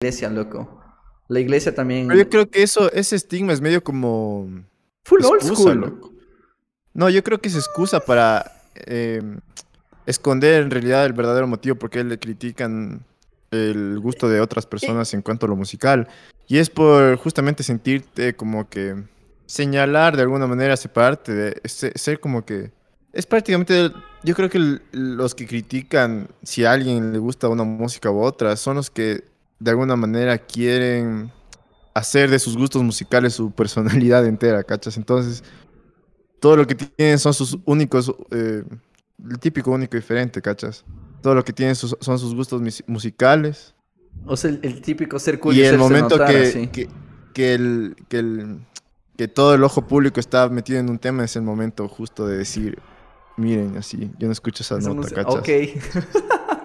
iglesia, loco. La iglesia también. Pero yo creo que eso, ese estigma es medio como. Full old school. loco. No, yo creo que es excusa para eh, esconder en realidad el verdadero motivo por qué le critican el gusto de otras personas en cuanto a lo musical. Y es por justamente sentirte como que señalar de alguna manera, separarte, de se- ser como que... Es prácticamente, yo creo que los que critican si a alguien le gusta una música u otra son los que de alguna manera quieren hacer de sus gustos musicales su personalidad entera, ¿cachas? Entonces, todo lo que tienen son sus únicos, eh, el típico único y diferente, ¿cachas? Todo lo que tienen sus- son sus gustos musicales. O sea, el, el típico ser cool y el momento notar, que, que, que el, que, el, que todo el ojo público está metido en un tema es el momento justo de decir, miren, así, yo no escucho esa nota, ¿cachas? Ok.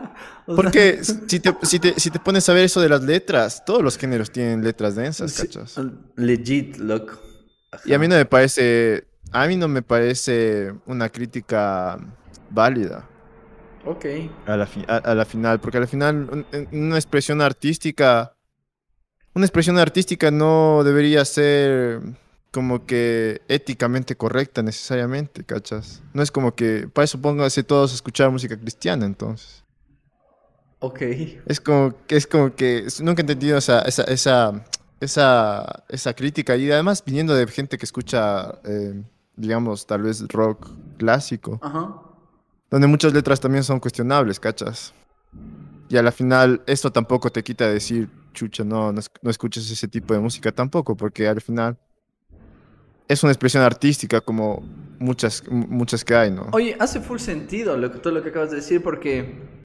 Porque si te, si, te, si te pones a ver eso de las letras, todos los géneros tienen letras densas, ¿cachas? Legit, loco. Y a mí no me parece, a mí no me parece una crítica válida Ok. a la, fi- a, a la final, porque a la final un- un- una expresión artística, una expresión artística no debería ser como que éticamente correcta necesariamente, ¿cachas? No es como que, para eso pónganse todos a escuchar música cristiana, entonces. Ok. Es como que, es como que nunca he entendido esa, esa, esa, esa, esa crítica. Y además viniendo de gente que escucha, eh, digamos, tal vez rock clásico, Ajá. donde muchas letras también son cuestionables, ¿cachas? Y a la final, esto tampoco te quita decir, chucha, no, no, no escuches ese tipo de música tampoco, porque al final es una expresión artística como muchas, muchas que hay, ¿no? Oye, hace full sentido lo todo lo que acabas de decir porque